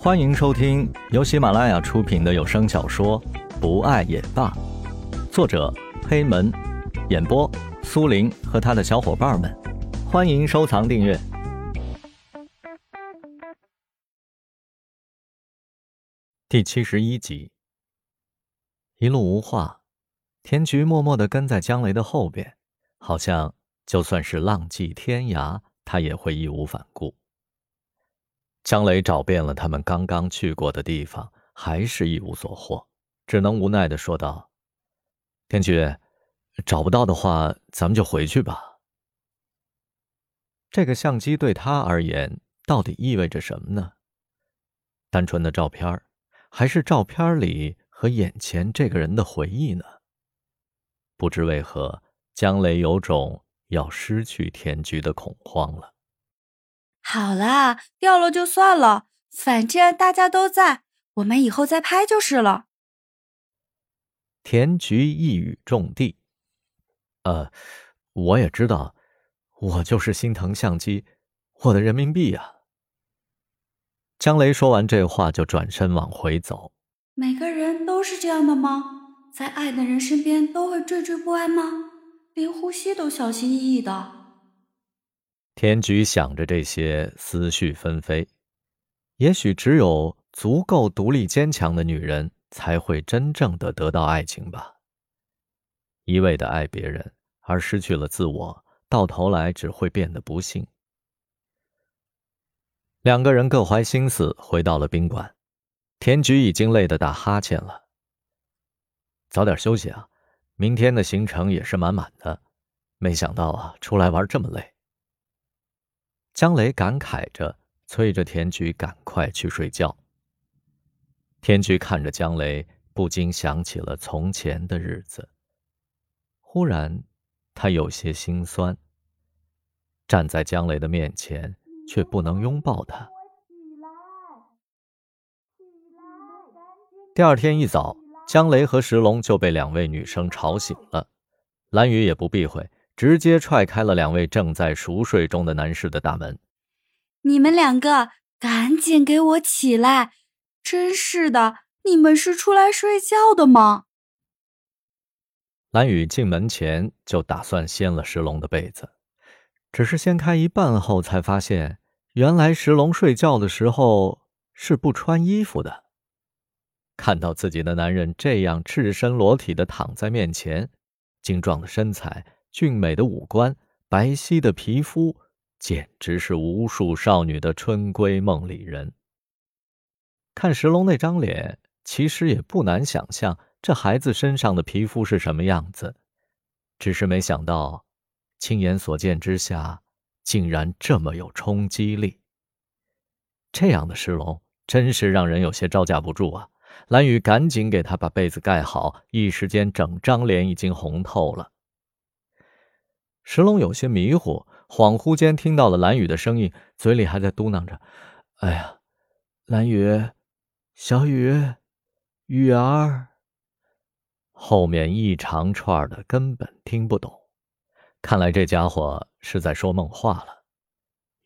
欢迎收听由喜马拉雅出品的有声小说《不爱也罢》，作者黑门，演播苏林和他的小伙伴们。欢迎收藏订阅。第七十一集，一路无话，田菊默默的跟在江雷的后边，好像就算是浪迹天涯，他也会义无反顾。江雷找遍了他们刚刚去过的地方，还是一无所获，只能无奈的说道：“天菊，找不到的话，咱们就回去吧。”这个相机对他而言到底意味着什么呢？单纯的照片，还是照片里和眼前这个人的回忆呢？不知为何，江雷有种要失去天菊的恐慌了。好啦，掉了就算了，反正大家都在，我们以后再拍就是了。田菊一语中的，呃，我也知道，我就是心疼相机，我的人民币呀。江雷说完这话，就转身往回走。每个人都是这样的吗？在爱的人身边都会惴惴不安吗？连呼吸都小心翼翼的？田菊想着这些，思绪纷飞。也许只有足够独立坚强的女人，才会真正的得到爱情吧。一味的爱别人，而失去了自我，到头来只会变得不幸。两个人各怀心思，回到了宾馆。田菊已经累得打哈欠了。早点休息啊，明天的行程也是满满的。没想到啊，出来玩这么累。江雷感慨着，催着田菊赶快去睡觉。田菊看着江雷，不禁想起了从前的日子。忽然，他有些心酸。站在江雷的面前，却不能拥抱他。第二天一早，江雷和石龙就被两位女生吵醒了。蓝雨也不避讳。直接踹开了两位正在熟睡中的男士的大门。你们两个赶紧给我起来！真是的，你们是出来睡觉的吗？蓝雨进门前就打算掀了石龙的被子，只是掀开一半后才发现，原来石龙睡觉的时候是不穿衣服的。看到自己的男人这样赤身裸体的躺在面前，精壮的身材。俊美的五官，白皙的皮肤，简直是无数少女的春闺梦里人。看石龙那张脸，其实也不难想象这孩子身上的皮肤是什么样子，只是没想到，亲眼所见之下，竟然这么有冲击力。这样的石龙，真是让人有些招架不住啊！蓝雨赶紧给他把被子盖好，一时间整张脸已经红透了。石龙有些迷糊，恍惚间听到了蓝雨的声音，嘴里还在嘟囔着：“哎呀，蓝雨，小雨，雨儿。”后面一长串的根本听不懂，看来这家伙是在说梦话了。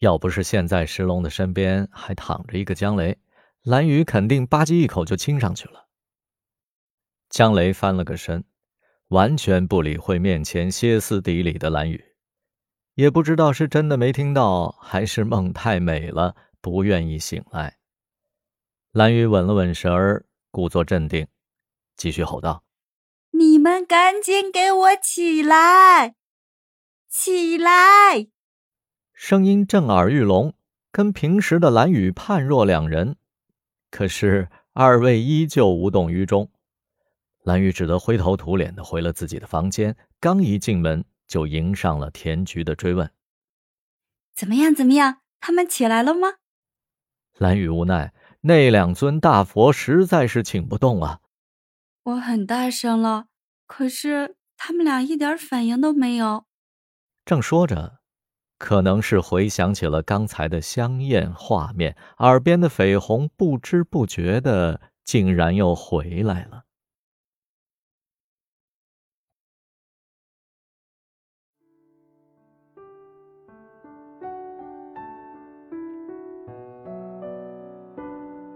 要不是现在石龙的身边还躺着一个江雷，蓝雨肯定吧唧一口就亲上去了。江雷翻了个身。完全不理会面前歇斯底里的蓝雨，也不知道是真的没听到，还是梦太美了，不愿意醒来。蓝雨稳了稳神儿，故作镇定，继续吼道：“你们赶紧给我起来，起来！”声音震耳欲聋，跟平时的蓝雨判若两人。可是二位依旧无动于衷。蓝雨只得灰头土脸的回了自己的房间，刚一进门就迎上了田菊的追问：“怎么样？怎么样？他们起来了吗？”蓝雨无奈，那两尊大佛实在是请不动啊。我很大声了，可是他们俩一点反应都没有。正说着，可能是回想起了刚才的香艳画面，耳边的绯红不知不觉的竟然又回来了。